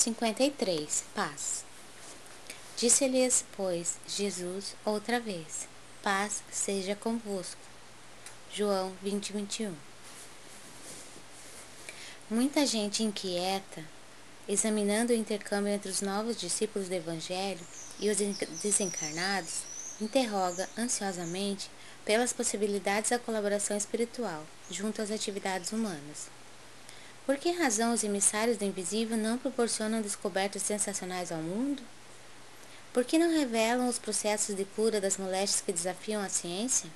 53. Paz. Disse-lhes, pois, Jesus outra vez: Paz seja convosco. João 20, 21. Muita gente inquieta, examinando o intercâmbio entre os novos discípulos do Evangelho e os desencarnados, interroga ansiosamente pelas possibilidades da colaboração espiritual junto às atividades humanas. Por que razão os emissários do invisível não proporcionam descobertas sensacionais ao mundo? Por que não revelam os processos de cura das moléstias que desafiam a ciência?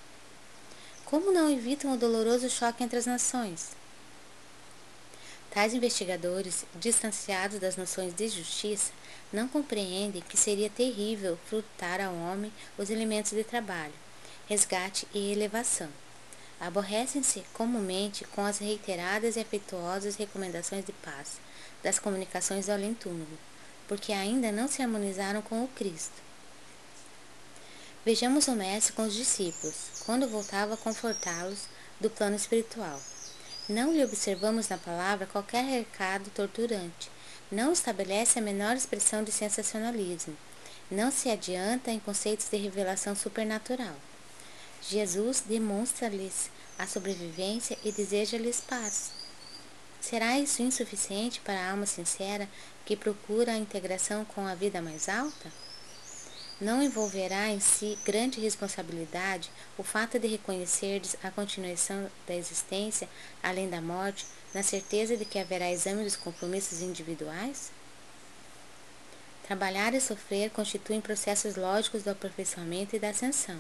Como não evitam o doloroso choque entre as nações? Tais investigadores, distanciados das noções de justiça, não compreendem que seria terrível furtar ao homem os elementos de trabalho, resgate e elevação aborrecem-se comumente com as reiteradas e afetuosas recomendações de paz das comunicações do além-túmulo, porque ainda não se harmonizaram com o Cristo. Vejamos o Mestre com os discípulos, quando voltava a confortá-los do plano espiritual. Não lhe observamos na palavra qualquer recado torturante, não estabelece a menor expressão de sensacionalismo, não se adianta em conceitos de revelação supernatural. Jesus demonstra-lhes a sobrevivência e deseja-lhes paz. Será isso insuficiente para a alma sincera que procura a integração com a vida mais alta? Não envolverá em si grande responsabilidade o fato de reconhecerdes a continuação da existência além da morte, na certeza de que haverá exame dos compromissos individuais? Trabalhar e sofrer constituem processos lógicos do aperfeiçoamento e da ascensão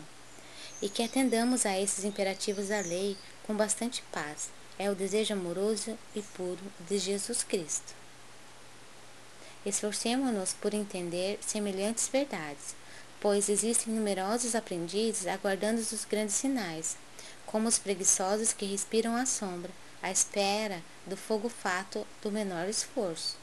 e que atendamos a esses imperativos da lei com bastante paz. É o desejo amoroso e puro de Jesus Cristo. Esforcemo-nos por entender semelhantes verdades, pois existem numerosos aprendizes aguardando os grandes sinais, como os preguiçosos que respiram a sombra, à espera do fogo fato do menor esforço.